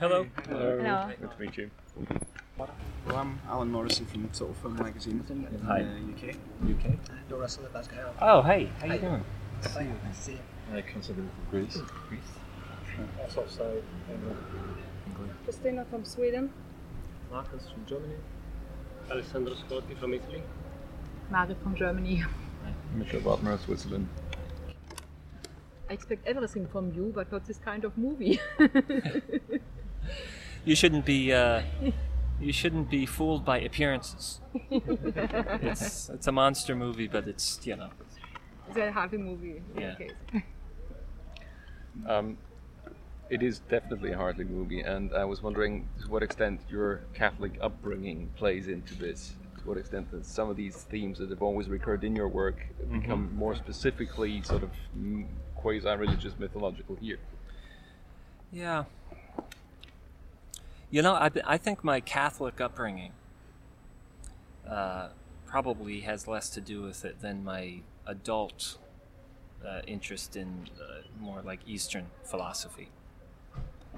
Hello. Hello. Good to meet you. Well, I'm Alan Morrison from Total Film Magazine in uh, Hi. the UK. UK. Bill Russell at Basque Oh, hey. How are you Hi. doing? See you. Nice to see you. I consider Greece. Greece. Also, so, Christina from Sweden. Marcus from Germany. Alessandro Scotti from Italy. Mari from Germany. Michel Wagner, Switzerland. I expect everything from you, but not this kind of movie. You shouldn't be. Uh, you shouldn't be fooled by appearances. it's it's a monster movie, but it's you know. it's a happy movie Yeah. Um, it is definitely a Hartley movie, and I was wondering to what extent your Catholic upbringing plays into this. To what extent that some of these themes that have always recurred in your work become more specifically sort of mm, quasi-religious, mythological here. Yeah. You know, I, I think my Catholic upbringing uh, probably has less to do with it than my adult uh, interest in uh, more like Eastern philosophy.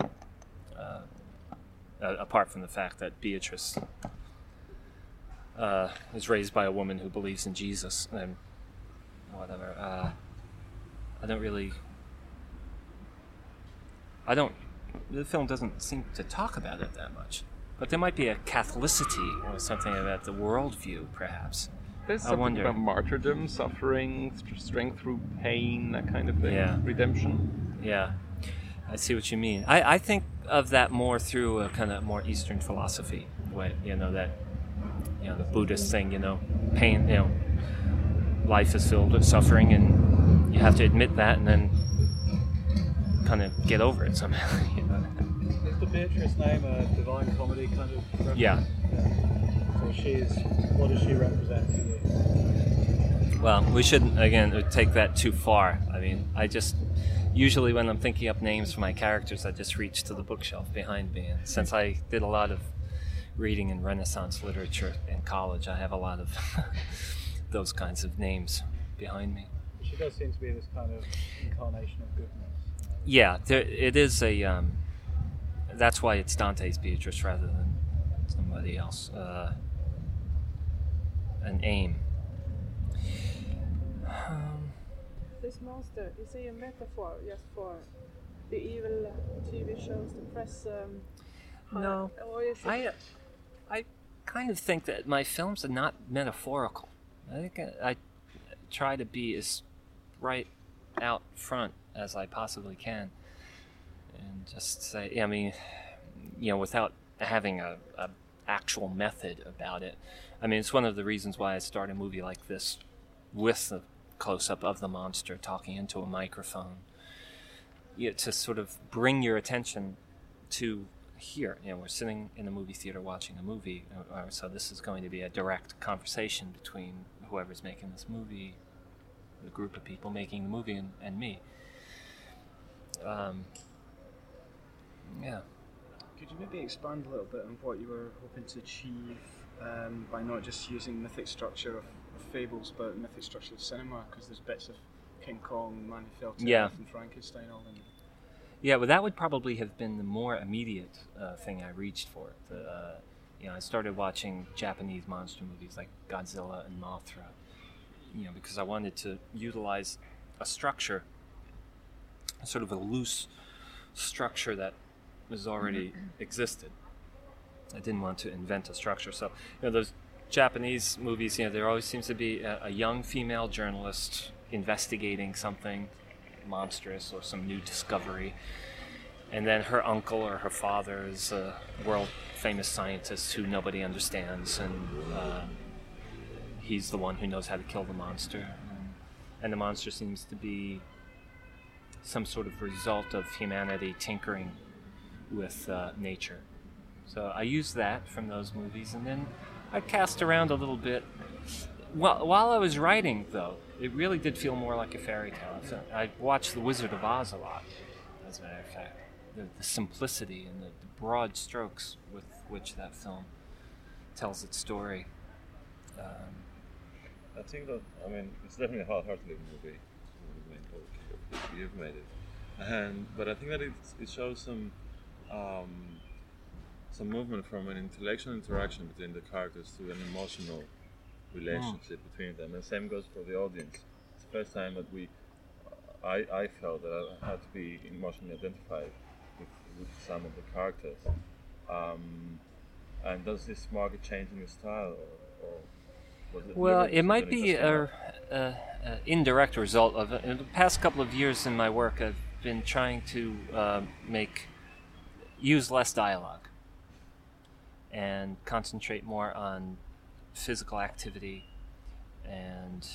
Uh, uh, apart from the fact that Beatrice uh, was raised by a woman who believes in Jesus and whatever. I don't really I don't. The film doesn't seem to talk about it that much, but there might be a Catholicity or something about the worldview, perhaps. There's I something wonder. about martyrdom, suffering, strength through pain, that kind of thing. Yeah. Redemption. Yeah, I see what you mean. I, I think of that more through a kind of more Eastern philosophy way. You know that, you know, the Buddhist thing. You know, pain. You know, life is filled with suffering, and you have to admit that, and then kind of get over it somehow. You know? Is the Beatrice name a divine comedy kind of reference? Yeah. yeah. So she's, what does she represent to you? Well, we shouldn't again take that too far. I mean, I just usually when I'm thinking up names for my characters, I just reach to the bookshelf behind me. And since I did a lot of reading in Renaissance literature in college, I have a lot of those kinds of names behind me. She does seem to be this kind of incarnation of goodness. Yeah, there, it is a. Um, that's why it's Dante's Beatrice rather than somebody else. Uh, an aim. Um, This monster is he a metaphor just for the evil TV shows, the press? Um, No. Or is it I, uh, I kind of think that my films are not metaphorical. I think I, I try to be as right out front as I possibly can, and just say, I mean, you know, without having a, a actual method about it. I mean, it's one of the reasons why I start a movie like this with the close up of the monster talking into a microphone. You know, to sort of bring your attention to here. You know, we're sitting in a movie theater watching a movie, uh, uh, so this is going to be a direct conversation between whoever's making this movie, the group of people making the movie, and, and me. Um, yeah. Could you maybe expand a little bit on what you were hoping to achieve um, by not just using mythic structure of, of fables, but mythic structure of cinema? Because there's bits of King Kong, Manny Felton, Yeah. and Frankenstein all in there. Yeah, well, that would probably have been the more immediate uh, thing I reached for. The, uh, you know, I started watching Japanese monster movies like Godzilla and Mothra. You know, because I wanted to utilize a structure, sort of a loose structure that was already existed. I didn't want to invent a structure. So, you know, those Japanese movies, you know, there always seems to be a, a young female journalist investigating something monstrous or some new discovery. And then her uncle or her father is a world famous scientist who nobody understands, and uh, he's the one who knows how to kill the monster. And the monster seems to be some sort of result of humanity tinkering with uh, nature. So I used that from those movies, and then I cast around a little bit. While, while I was writing, though, it really did feel more like a fairy tale. So I watched The Wizard of Oz a lot, as a matter of fact. The, the simplicity and the, the broad strokes with which that film tells its story. Um, I think that I mean it's definitely a hard-hearted movie. You've made it, and but I think that it, it shows some um, some movement from an intellectual interaction between the characters to an emotional relationship between them. And same goes for the audience. It's the first time that we, I, I felt that I had to be emotionally identified with, with some of the characters. Um, and does this mark a change in your style, or, or it Well, it might be a, a, a indirect result of it. In the past couple of years in my work, I've been trying to uh, make use less dialogue and concentrate more on physical activity and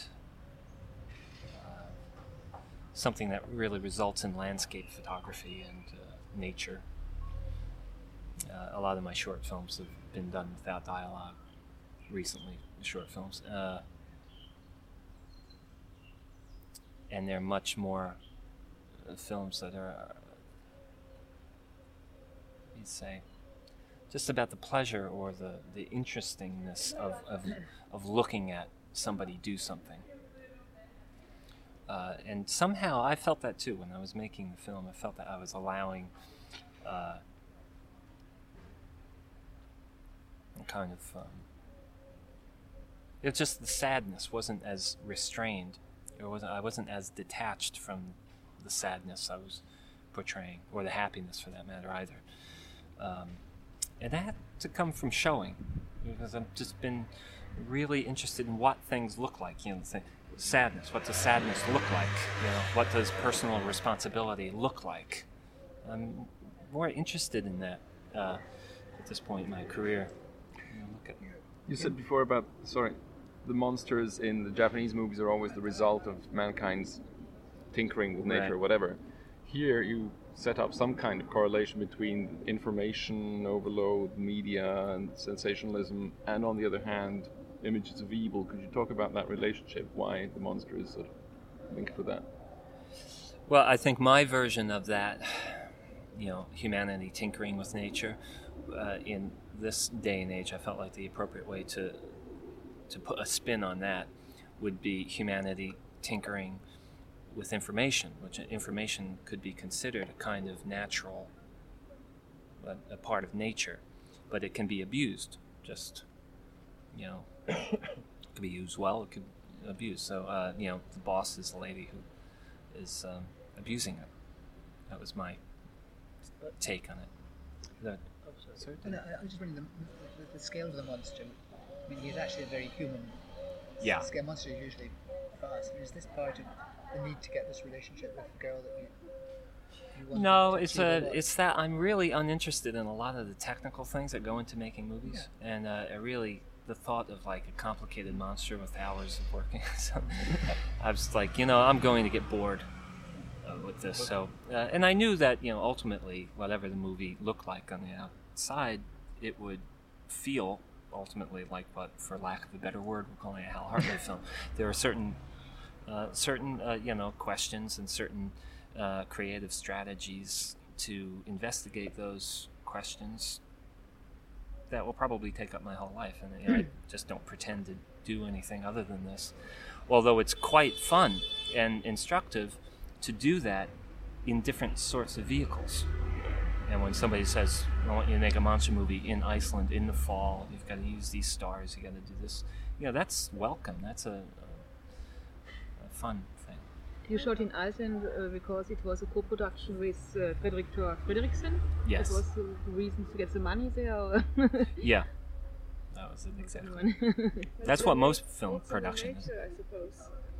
uh, something that really results in landscape photography and uh, nature. Uh, a lot of my short films have been done without dialogue recently, short films. Uh, and they're much more uh, films that are, uh, you'd say, just about the pleasure or the, the interestingness of, of, of looking at somebody do something. Uh, and somehow I felt that too when I was making the film. I felt that I was allowing uh, a kind of. Um, it's just the sadness wasn't as restrained. It wasn't. I wasn't as detached from the sadness I was portraying, or the happiness for that matter either. Um, and that had to come from showing, because I've just been really interested in what things look like. You know, sadness. What does sadness look like? You know, what does personal responsibility look like? I'm more interested in that uh, at this point in my career. You know, You said before about sorry, the monsters in the Japanese movies are always the result of mankind's tinkering with nature Right. or whatever. Here you set up some kind of correlation between information overload, media, and sensationalism, and on the other hand, images of evil. Could you talk about that relationship? Why the monster is sort of linked with that? Well, I think my version of that, you know, humanity tinkering with nature, uh, in this day and age, I felt like the appropriate way to to put a spin on that would be humanity tinkering with information, which information could be considered a kind of natural, a, a part of nature, but it can be abused. Just, you know, it could be used well, it could be abused. So, uh, you know, the boss is the lady who is um, abusing it. That was my take on it. That, sorry, No, I- I'm just wondering the, the, the scale of the monster. I mean, he's actually a very human Yeah. scale monster. is Usually fast. I mean, is this part of the need to get this relationship with the girl that you? you No, it's achieve a it's that I'm really uninterested in a lot of the technical things that go into making movies, and uh, I really the thought of like a complicated monster with hours of working. so I was like, you know, I'm going to get bored uh, with this. So, uh, and I knew that you know ultimately, whatever the movie looked like on the outside, it would feel ultimately like what, for lack of a better word, we're calling it a Hal Hartley film. There are certain uh, certain uh, you know questions and certain uh, creative strategies to investigate those questions that will probably take up my whole life, and you know, I just don't pretend to do anything other than this. Although it's quite fun and instructive to do that in different sorts of vehicles. And when somebody says, "I want you to make a monster movie in Iceland in the fall. You've got to use these stars. You've got to do this." You know, that's welcome. That's a, a, a fun thing. You shot in Iceland uh, because it was a co-production with uh, Fridrik Thor Fridriksson. Yes. That was the reason to get the money there. Yeah, that was it exactly. Anyone? That's what most film also the production is. nature, I suppose.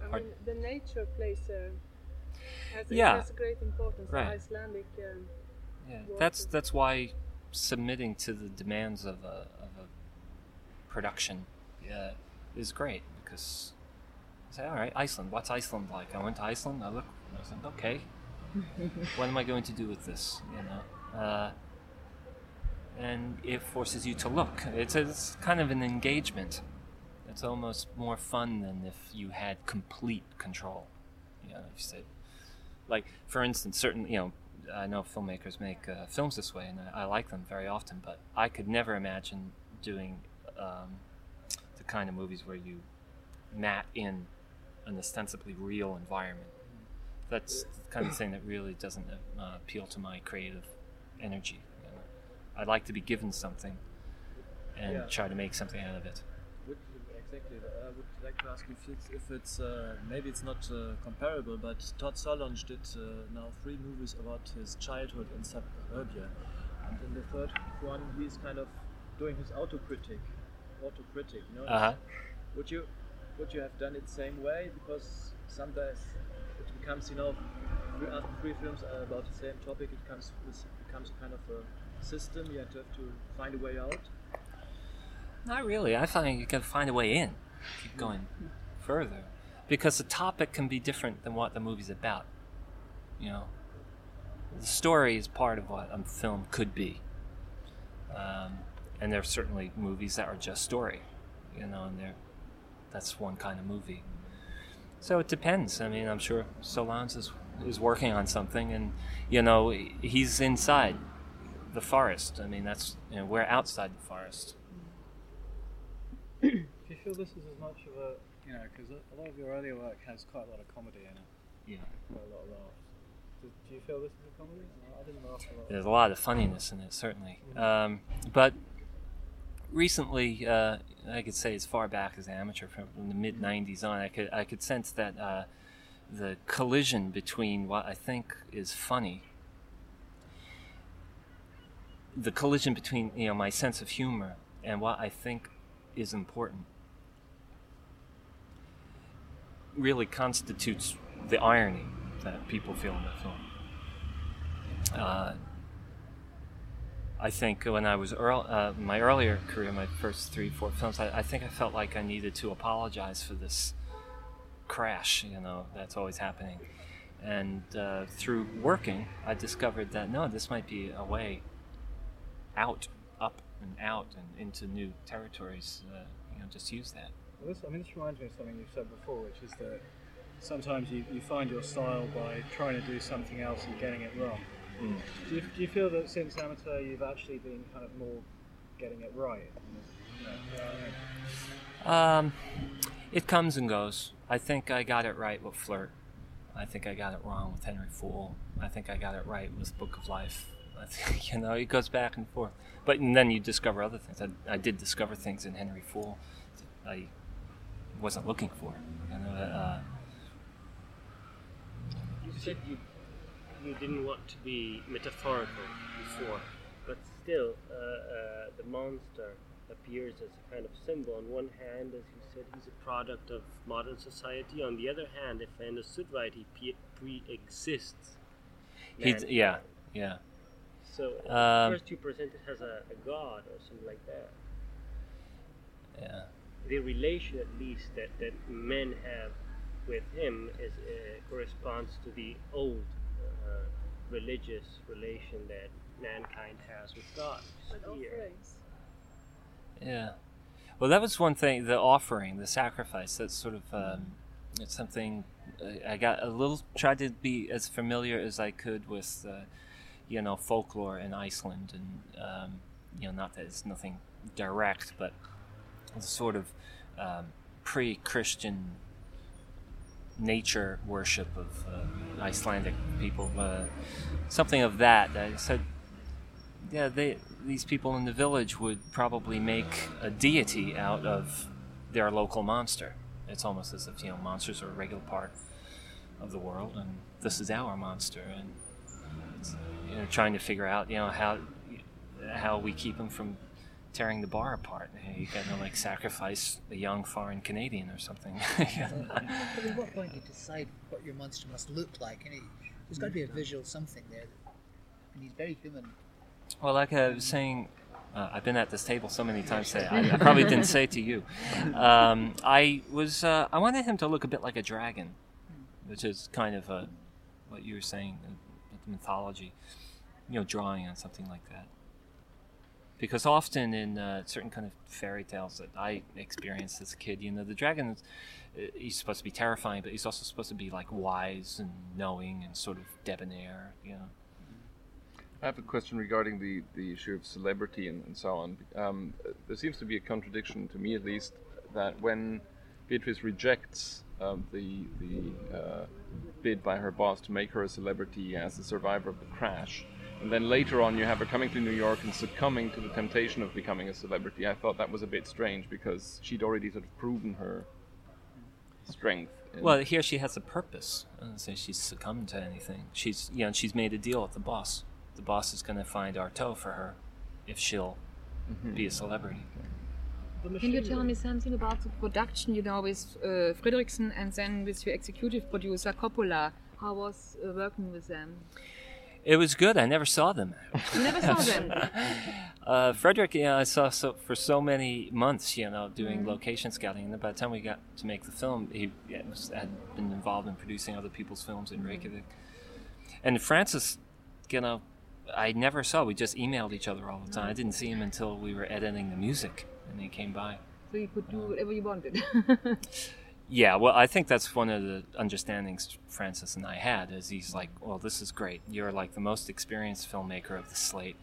I Pardon? mean, the nature plays a has, Yeah. has a great importance. Right. Icelandic. Um, Yeah, that's that's why submitting to the demands of a, of a production uh, is great because I say, all right, Iceland. What's Iceland like? I went to Iceland. I look. I said, okay, what am I going to do with this? You know, uh, and it forces you to look. It's it's kind of an engagement. It's almost more fun than if you had complete control. You know, if you said, like for instance, certain you know, I know filmmakers make uh, films this way, and I, I like them very often. But I could never imagine doing um, the kind of movies where you mat in an ostensibly real environment. That's the kind of thing that really doesn't uh, appeal to my creative energy. You I'd like to be given something and Yeah. try to make something out of it. Exactly. I would like to ask if it's, if it's uh, maybe it's not uh, comparable, but Todd Solondz did uh, now three movies about his childhood in suburbia, and in the third one he's kind of doing his autocritic, autocritic. You know. Uh-huh. Would you would you have done it the same way? Because sometimes it becomes you know three, after three films are about the same topic, it becomes it becomes kind of a system. You have to have to find a way out. Not really. I find you got to find a way in. Keep going further, because the topic can be different than what the movie's about. You know, the story is part of what a film could be, um, and there are certainly movies that are just story. You know, and there, that's one kind of movie. So it depends. I mean, I'm sure Solondz is is working on something, and you know, he's inside the forest. I mean, that's you know, we're outside the forest. Do you feel this is as much of a, you know, because a lot of your earlier work has quite a lot of comedy in it, Yeah. quite a lot of laughs. Do, do you feel this is a comedy? I didn't laugh a lot. There's a lot of funniness in it, certainly. Um, but recently, uh, I could say as far back as amateur, from the mid '90s on, I could I could sense that uh, the collision between what I think is funny, the collision between you know my sense of humor and what I think is important, really constitutes the irony that people feel in the film. Uh, I think when I was earl, uh, my earlier career, my first three, four films, I, I think I felt like I needed to apologize for this crash, you know, that's always happening. And uh, through working, I discovered that no, this might be a way out, and out, and into new territories. Uh, you know, just use that. Well, this, I mean, this reminds me of something you've said before, which is that sometimes you, you find your style by trying to do something else and getting it wrong. Mm. Do, you, do you feel that since amateur you've actually been kind of more getting it right? You know, you know what I mean? Um, it comes and goes. I think I got it right with Flirt. I think I got it wrong with Henry Fool. I think I got it right with Book of Life. You know, it goes back and forth. But and then you discover other things. I, I did discover things in Henry Fool that I wasn't looking for. You know, uh, You said you you didn't want to be metaphorical before, but still, uh, uh, the monster appears as a kind of symbol. On one hand, as you said, he's a product of modern society. On the other hand, if I understood right, he pre-exists. he, yeah, yeah. So Um, first you present it as a, a god or something like that. Yeah. The relation, at least, that, that men have with him is uh, corresponds to the old uh, religious relation that mankind has with God. With offerings. Yeah. Well, that was one thing. The offering, the sacrifice. That's sort of um, it's something I- I got a little. Tried to be as familiar as I could with, uh, you know, folklore in Iceland, and um, you know, not that it's nothing direct, but the sort of um, pre-Christian nature worship of uh, Icelandic people. Uh, something of that. I said yeah, they these people in the village would probably make a deity out of their local monster. It's almost as if you know monsters are a regular part of the world, and this is our monster, and you know, trying to figure out you know how how we keep them from tearing the bar apart. You, know, you got to like sacrifice a young foreign Canadian or something. But at what point do you decide what your monster must look like? And it, there's got to be a visual something there. And he's very human. Well, like I was saying, uh, I've been at this table so many times today. I, I probably didn't say to you. Um, I was. Uh, I wanted him to look a bit like a dragon, which is kind of a, what you were saying, uh, mythology. You know, drawing on something like that. Because often in uh, certain kind of fairy tales that I experienced as a kid, you know, the dragon, is- uh, he's supposed to be terrifying, but he's also supposed to be like wise and knowing and sort of debonair. You know. I have a question regarding the, the issue of celebrity and, and so on. Um, there seems to be a contradiction, to me at least, that when Beatrice rejects um, the, the uh, bid by her boss to make her a celebrity as a survivor of the crash, and then later on you have her coming to New York and succumbing to the temptation of becoming a celebrity. I thought that was a bit strange because she'd already sort of proven her strength. Well, here she has a purpose. I don't say she's succumbed to anything. She's you know she's made a deal with the boss. The boss is going to find Artaud for her if she'll be a celebrity. Can you tell me something about the production, you know, with uh, Fridriksson and then with your executive producer Coppola? How was uh, working with them? It was good. I never saw them. You never saw them. Uh, Frederick, yeah, I saw so for so many months, you know, doing Mhm. location scouting. And then by the time we got to make the film, he yeah, was, had been involved in producing other people's films in Reykjavik. And Francis, you know, I never saw. We just emailed each other all the time. I didn't see him until we were editing the music, and he came by. so you could do um, whatever you wanted. Yeah, well, I think that's one of the understandings Francis and I had. Is he's like, well, this is great. You're like the most experienced filmmaker of the slate.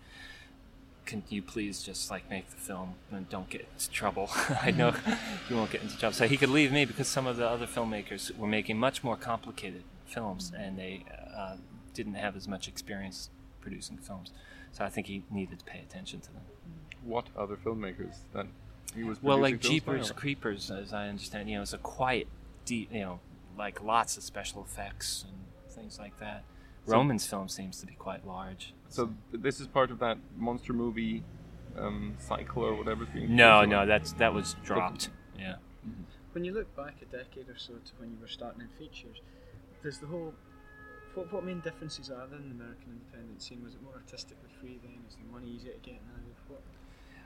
Can you please just like make the film and don't get into trouble? I know mm-hmm. you won't get into trouble. So he could leave me because some of the other filmmakers were making much more complicated films mm-hmm. and they uh, didn't have as much experience producing films. So I think he needed to pay attention to them. What other filmmakers that he was Well, like producing by, Jeepers or- Creepers, as I understand, you know, it's a quiet, deep, you know, like lots of special effects and things like that. So- Roman's film seems to be quite large. So this is part of that monster movie um, cycle or whatever. being No, no, on? that's that was dropped. Yeah. When you look back a decade or so to when you were starting in features, there's the whole. What, what main differences are there in the American independent scene? Was it more artistically free then? Is the money easier to get now? What?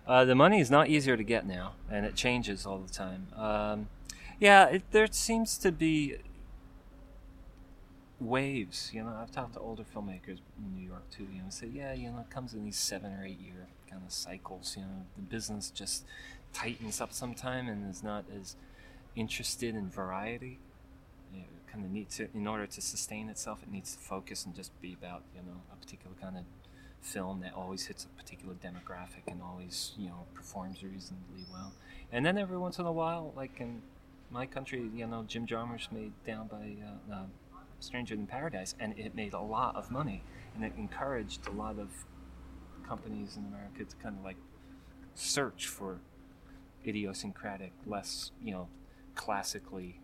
Uh, the money is not easier to get now, and it changes all the time. Um, yeah, it, there seems to be waves. You know, I've talked to older filmmakers in New York too. You know, say, yeah, you know, it comes in these seven or eight year kind of cycles. You know, the business just tightens up sometime and is not as interested in variety. It kind of needs to, in order to sustain itself, it needs to focus and just be about you know a particular kind of film that always hits a particular demographic and always you know performs reasonably well. And then every once in a while, like in my country, you know, Jim Jarmusch made Down by uh, uh, Stranger in Paradise, and it made a lot of money, and it encouraged a lot of companies in America to kind of like search for idiosyncratic, less you know, classically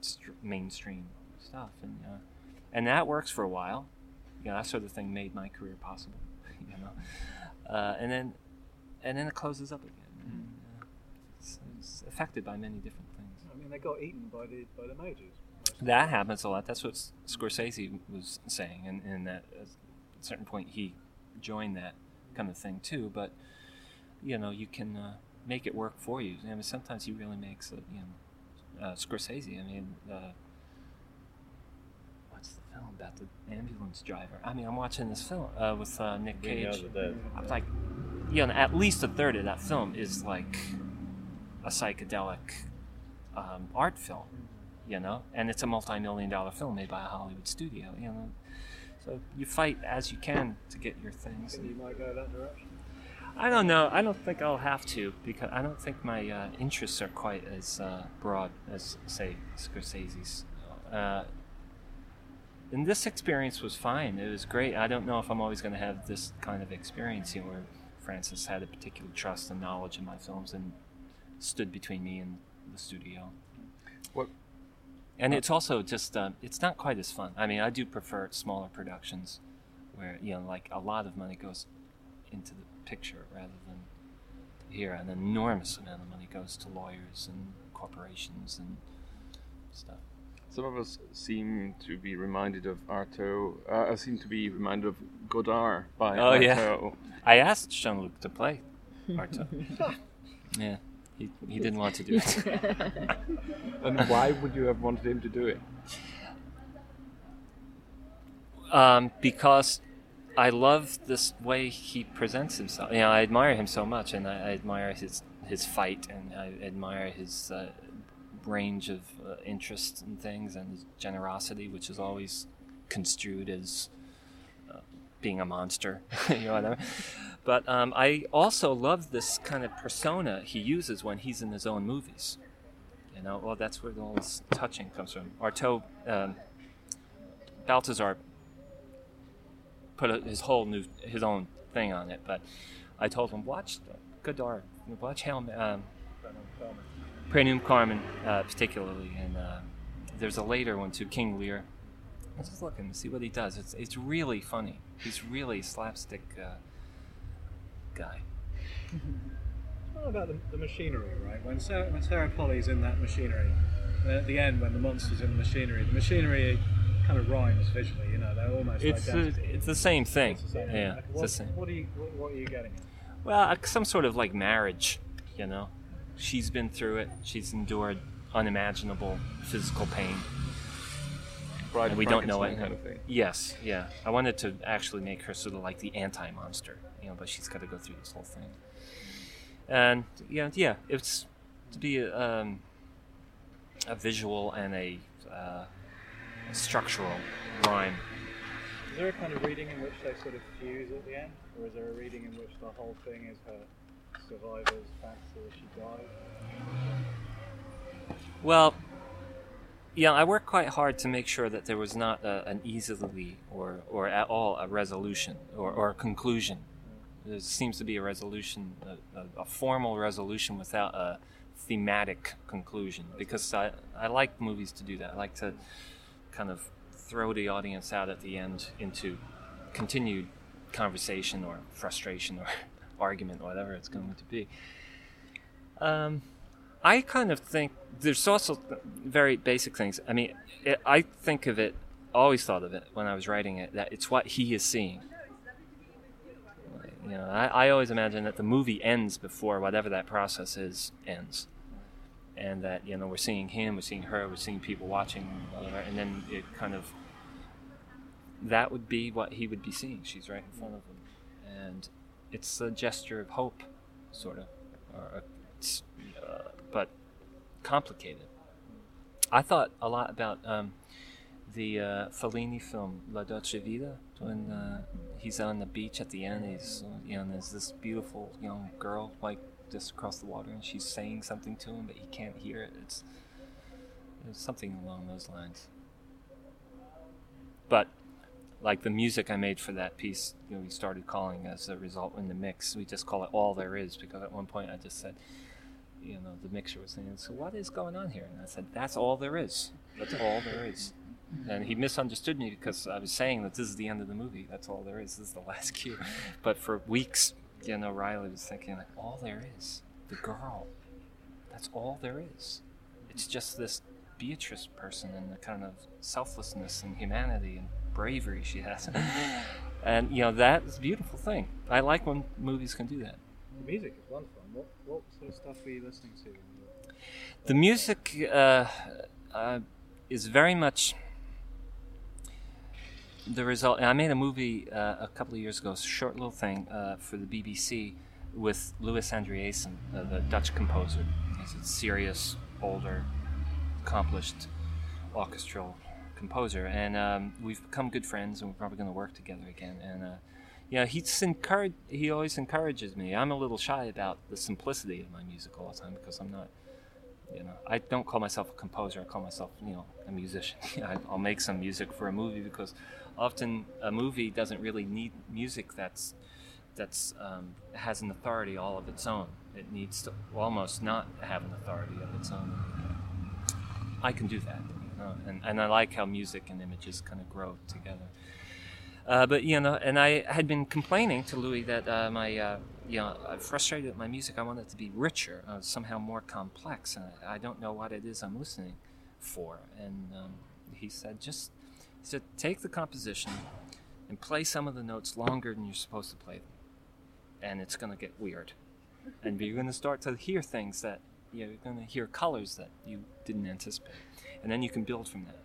str- mainstream stuff, and uh, and that works for a while. You know, that sort of thing made my career possible. You know, uh, and then and then it closes up again. And, uh, it's, it's affected by many different things. I mean, they got eaten by the by the majors. That happens a lot. That's what Scorsese was saying, and, and that at a certain point he joined that kind of thing too. But you know, you can uh, make it work for you. I mean, sometimes he really makes it. You know, uh, Scorsese. I mean, uh, film about the ambulance driver? I mean, I'm watching this film uh, with uh, Nick Cage. I'm like, you know, at least a third of that film is like a psychedelic um, art film, you know, and it's a multi-million dollar film made by a Hollywood studio, you know. So you fight as you can to get your things. think you might go that direction. I don't know. I don't think I'll have to because I don't think my uh, interests are quite as uh, broad as, say, Scorsese's. Uh, and this experience was fine. It was great. I don't know if I'm always going to have this kind of experience, you know, where Francis had a particular trust and knowledge in my films and stood between me and the studio. What? And it's also just, uh, it's not quite as fun. I mean, I do prefer smaller productions where, you know, like a lot of money goes into the picture rather than here an enormous amount of money goes to lawyers and corporations and stuff. Some of us seem to be reminded of Artaud. Uh, seem to be reminded of Godard by Oh Artaud. yeah, I asked Jean Luc to play Artaud. yeah, he, he didn't want to do it. and why would you have wanted him to do it? um, because I love this way he presents himself. You know, I admire him so much, and I, I admire his his fight, and I admire his uh, range of uh, interests and things, and his generosity, which is always construed as uh, being a monster, you know. But um, I also love this kind of persona he uses when he's in his own movies. You know, well, that's where all this touching comes from. Artaud, um, Baltasar put a, his whole new his own thing on it. But I told him watch Godard, watch Helm, um, Prénom Carmen, uh, particularly, and uh, there's a later one too, King Lear. Let's just look and see what he does. It's it's really funny. He's really slapstick uh, guy. What about the, the machinery, right? When Sarah, when Sarah Polley's in that machinery, and at the end when the monster's in the machinery, the machinery kind of rhymes visually. You know, they're almost It's the, identical. it's the same thing. It's the same. Yeah, Like, it's what, the same. What are you what, what are you getting at? Well, uh, some sort of like marriage, you know. She's been through it. She's endured unimaginable physical pain. Bride and we don't know it. Kind of thing. Yes, yeah. I wanted to actually make her sort of like the anti-monster, you know, but she's got to go through this whole thing. And yeah, yeah, it's to be a, um, a visual and a, uh, a structural rhyme. Is there a kind of reading in which they sort of fuse at the end, or is there a reading in which the whole thing is her survivor's she? Well, yeah, I worked quite hard to make sure that there was not a, an easily or, or at all a resolution or, or a conclusion. There seems to be a resolution, a, a, a formal resolution without a thematic conclusion because I, I like movies to do that. I like to kind of throw the audience out at the end into continued conversation or frustration or argument, whatever it's going to be. Um, I kind of think there's also very basic things. I mean, it, I think of it, always thought of it when I was writing it, that it's what he is seeing. You know, I, I always imagine that the movie ends before whatever that process is ends. And that, you know, we're seeing him, we're seeing her, we're seeing people watching, whatever, and then it kind of, that would be what he would be seeing. She's right in front of him. And it's a gesture of hope, sort of. Or a, it's, uh, but complicated. I thought a lot about um, the uh, Fellini film La Dolce Vita when uh, he's on the beach at the end. He's uh, you know and there's this beautiful young girl like just across the water, and she's saying something to him, but he can't hear it. It's it's something along those lines. But like the music I made for that piece, you know, we started calling as a result in the mix. We just call it all there is because at one point I just said, you know, the mixer was saying, "So what is going on here?" And I said, "That's all there is. That's all there is." And he misunderstood me because I was saying that this is the end of the movie. That's all there is. This is the last cue. But for weeks, you know, Riley was thinking like, "All there is, the girl. That's all there is. It's just this Beatrice person and the kind of selflessness and humanity and bravery she has." and you know, that is a beautiful thing. I like when movies can do that. The music is wonderful. What, what sort of stuff were you listening to? when you were- The music uh, uh, is very much the result. I made a movie uh, a couple of years ago, a short little thing uh, for the BBC with Louis Andriessen, uh, the Dutch composer. He's a serious, older, accomplished orchestral composer, and um, we've become good friends, and we're probably going to work together again. And uh, yeah, he's encouraged. He always encourages me. I'm a little shy about the simplicity of my music all the time because I'm not. You know, I don't call myself a composer. I call myself, you know, a musician. I'll make some music for a movie because often a movie doesn't really need music that's that's um, has an authority all of its own. It needs to almost not have an authority of its own. I can do that, know, and, and I like how music and images kind of grow together. Uh, but you know, and I had been complaining to Louis that uh, my, uh, you know, I'm frustrated with my music. I want it to be richer, uh, somehow more complex, and I, I don't know what it is I'm listening for. And um, he said, just he said, take the composition and play some of the notes longer than you're supposed to play them, and it's going to get weird, and you're going to start to hear things that you know, you're going to hear colors that you didn't anticipate, and then you can build from that.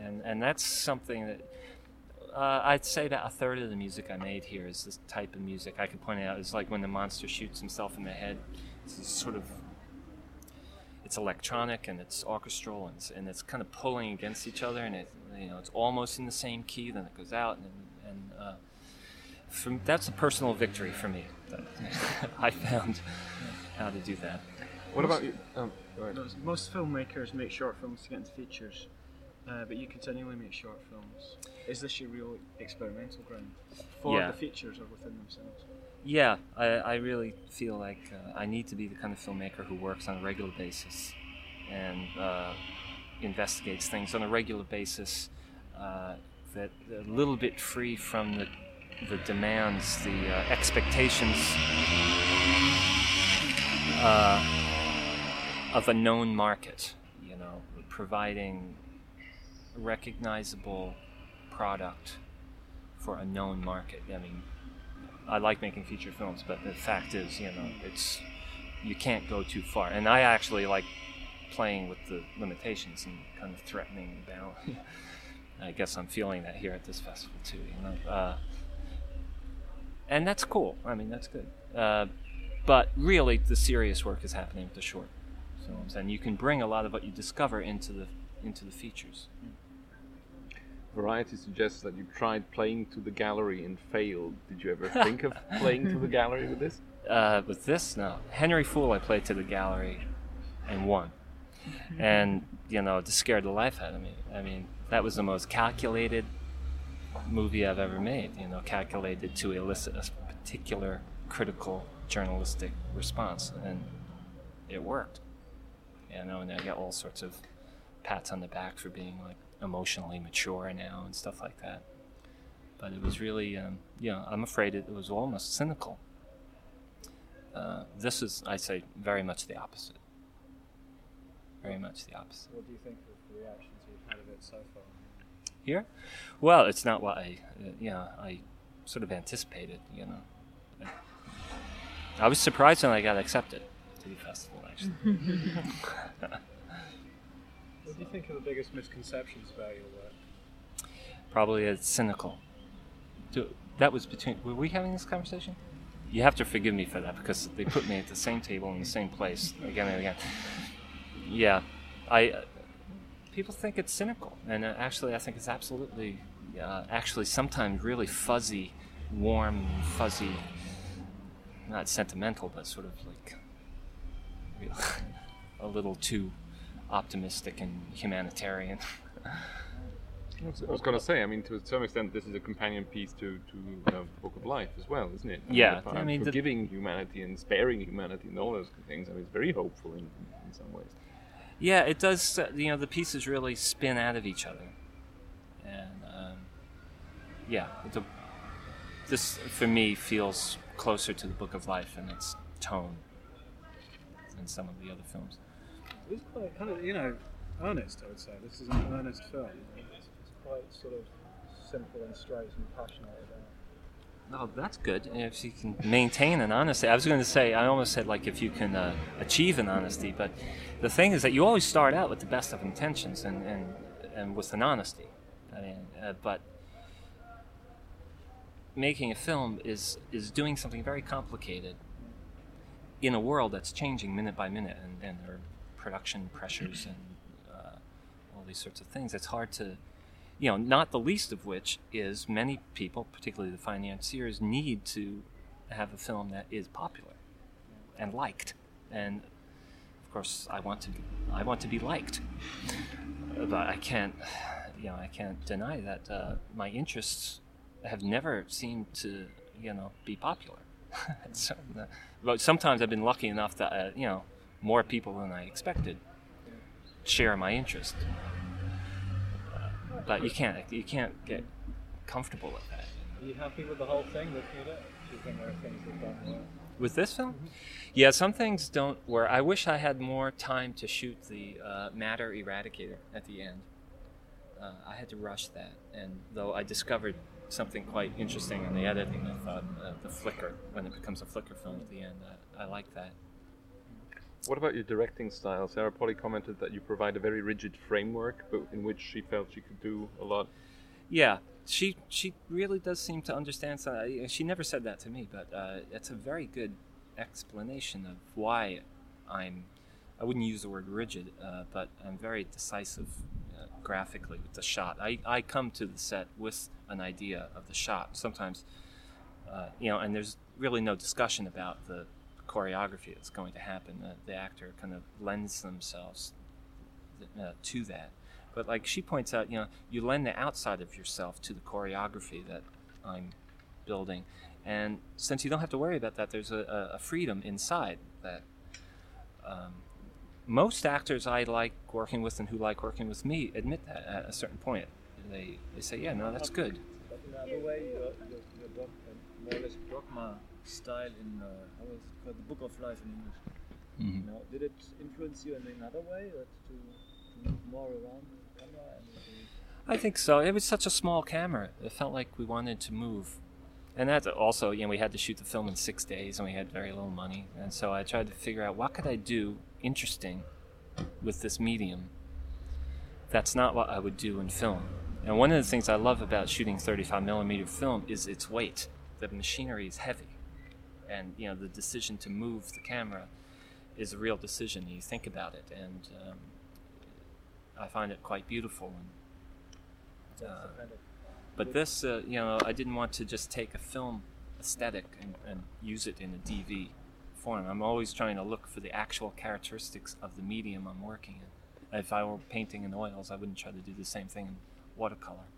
And and that's something that uh, I'd say that a third of the music I made here is this type of music. I could point out. It's like when the monster shoots himself in the head. It's sort of it's electronic and it's orchestral and it's, and it's kind of pulling against each other and it you know it's almost in the same key. Then it goes out and and uh, from, that's a personal victory for me. That I found how to do that. What about you? Um, Those- Most filmmakers make short films to get into features. uh, but you continually make short films. Is this your real experimental ground for Yeah. the features or within themselves? Yeah, I, I really feel like uh, I need to be the kind of filmmaker who works on a regular basis and uh, investigates things on a regular basis uh, that a little bit free from the, the demands, the uh, expectations uh, of a known market, you know, providing recognizable product for a known market. I mean, I like making feature films, but the fact is, you know, it's you can't go too far. And I actually like playing with the limitations and kind of threatening the balance. I guess I'm feeling that here at this festival too, you know. Uh, and that's cool. I mean, that's good. Uh, but really, the serious work is happening with the short films, and you can bring a lot of what you discover into the into the features. Variety suggests that you tried playing to the gallery and failed. Did you ever think of playing to the gallery with this? Uh, with this, no. Henry Fool, I played to the gallery and won. And, you know, it just scared the life out of me. I mean, that was the most calculated movie I've ever made, you know, calculated to elicit a particular critical journalistic response. And it worked. You know, and I get all sorts of pats on the back for being, like, emotionally mature now and stuff like that. But it was really, um, you know, I'm afraid it was almost cynical. Uh, this is, I say, very much the opposite. Very much the opposite. What do you think of the reactions you've had of it so far? Here, well, it's not what I, uh, you know, I sort of anticipated. You know, I, I was surprised when I got accepted to the festival. Actually, What do you think are the biggest misconceptions about your work? probably it's cynical. Do, that was between. Were we having this conversation? You have to forgive me for that because they put me at the same table in the same place again and again. Yeah, I. Uh, people think it's cynical, and uh, actually, I think it's absolutely, uh, actually, sometimes really fuzzy, warm, fuzzy. Not sentimental, but sort of like real- a little too optimistic and humanitarian. I was, going to say, I mean, to some extent, this is a companion piece to to uh, Book of Life as well, isn't it? Yeah, about I mean, the- forgiving humanity and sparing humanity and all those things. I mean, it's very hopeful in, in some ways. Yeah, it does. Uh, you know, the pieces really spin out of each other, and um, yeah, the, this for me feels closer to the Book of Life and its tone than some of the other films. It's quite kind of, you know, earnest, I would say. This is an earnest film. It's, it's quite sort of simple and straight and passionate about Oh, that's good. If you can maintain an honesty, I was going to say, I almost said like if you can uh, achieve an honesty, but the thing is that you always start out with the best of intentions and and, and with an honesty. I mean, uh, but making a film is is doing something very complicated in a world that's changing minute by minute, and, and there are production pressures and uh, all these sorts of things. It's hard to you know, not the least of which is many people, particularly the financiers, need to have a film that is popular and liked. And of course, I want to, I want to be liked, but I can't, you know, I can't deny that uh, my interests have never seemed to, you know, be popular. so, uh, but sometimes I've been lucky enough that, uh, you know, more people than I expected share my interest but you can't you can't get comfortable with that. Are you happy with the whole thing, looking at it? Do you think there are things that don't work? With this film, yeah, some things don't work. I wish I had more time to shoot the uh, matter eradicator at the end. Uh, I had to rush that, and though I discovered something quite interesting in the editing, I thought uh, the flicker when it becomes a flicker film at the end, I, I like that. What about your directing style? Sarah Polley commented that you provide a very rigid framework, but in which she felt she could do a lot. Yeah, she she really does seem to understand. Some, she never said that to me, but uh, it's a very good explanation of why I'm. I wouldn't use the word rigid, uh, but I'm very decisive uh, graphically with the shot. I, I come to the set with an idea of the shot. Sometimes, uh, you know, and there's really no discussion about the choreography that's going to happen. The, the actor kind of lends themselves uh, to that. But like she points out, you know, you lend the outside of yourself to the choreography that I'm building, and since you don't have to worry about that, there's a, a freedom inside that. Um, most actors I like working with and who like working with me admit that at a certain point. They, they say, yeah, no, that's good. But in another way, your, your, your dog, uh, style in, uh, how is it called, the Book of Life in English. Mhm. You know, did it influence you in another way, that to, to move more around the camera and I think so. It was such a small camera. It felt like we wanted to move. And that's also, you know, we had to shoot the film in six days and we had very little money. And so I tried to figure out what could I do interesting with this medium that's not what I would do in film. And one of the things I love about shooting 35 millimeter film is its weight. The machinery is heavy. And, you know, the decision to move the camera is a real decision. You think about it. And um, I find it quite beautiful. And, uh, a kind of but this, uh, you know, I didn't want to just take a film aesthetic and, and use it in a DV form. I'm always trying to look for the actual characteristics of the medium I'm working in. If I were painting in oils, I wouldn't try to do the same thing in watercolor.